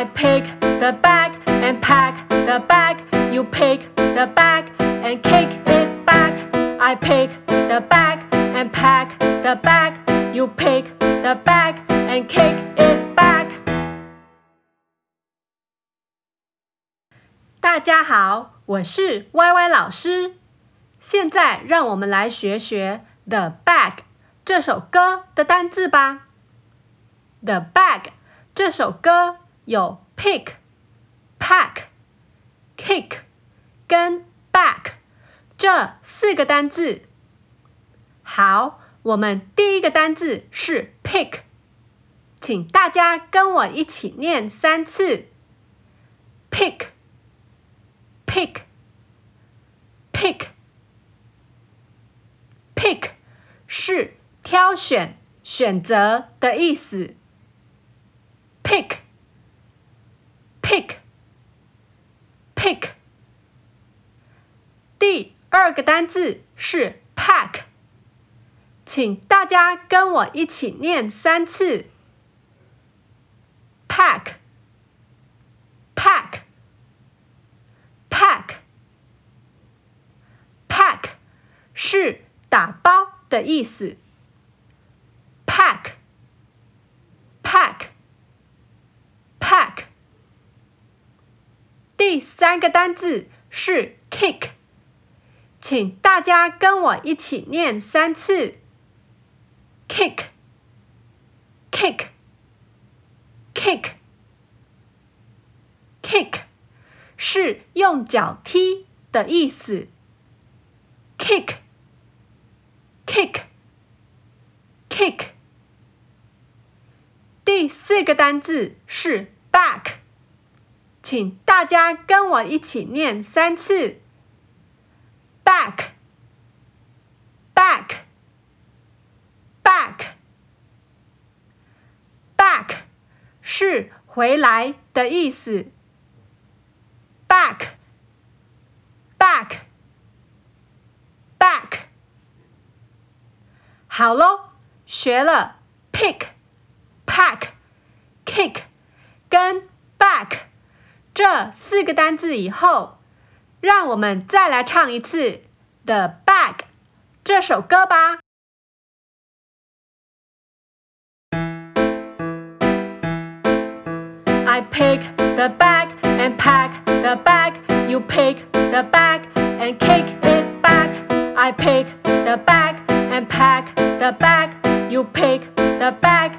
I pick the bag and pack the bag. You pick the bag and kick it back. I pick the bag and pack the bag. You pick the bag and kick it back. 大家好，我是 YY 老师。现在让我们来学学《The Bag》这首歌的单字吧。《The Bag》这首歌 有 pick、pack、kick 跟 back 这四个单字。好，我们第一个单字是 pick，请大家跟我一起念三次：pick、pick、pick、pick，是挑选、选择的意思。pick。pick pick，第二个单字是 pack，请大家跟我一起念三次：pack pack pack pack，是打包的意思。第三个单字是 kick，请大家跟我一起念三次：kick，kick，kick，kick，是用脚踢的意思。kick，kick，kick。第四个单字是 back。请大家跟我一起念三次：back，back，back，back，是回来的意思。back，back，back。好喽，学了 pick、pack、kick 跟。这四个单字以后，让我们再来唱一次《The Bag》这首歌吧。I pick the bag and pack the bag. You pick the bag and kick it back. I pick the bag and pack the bag. You pick the bag.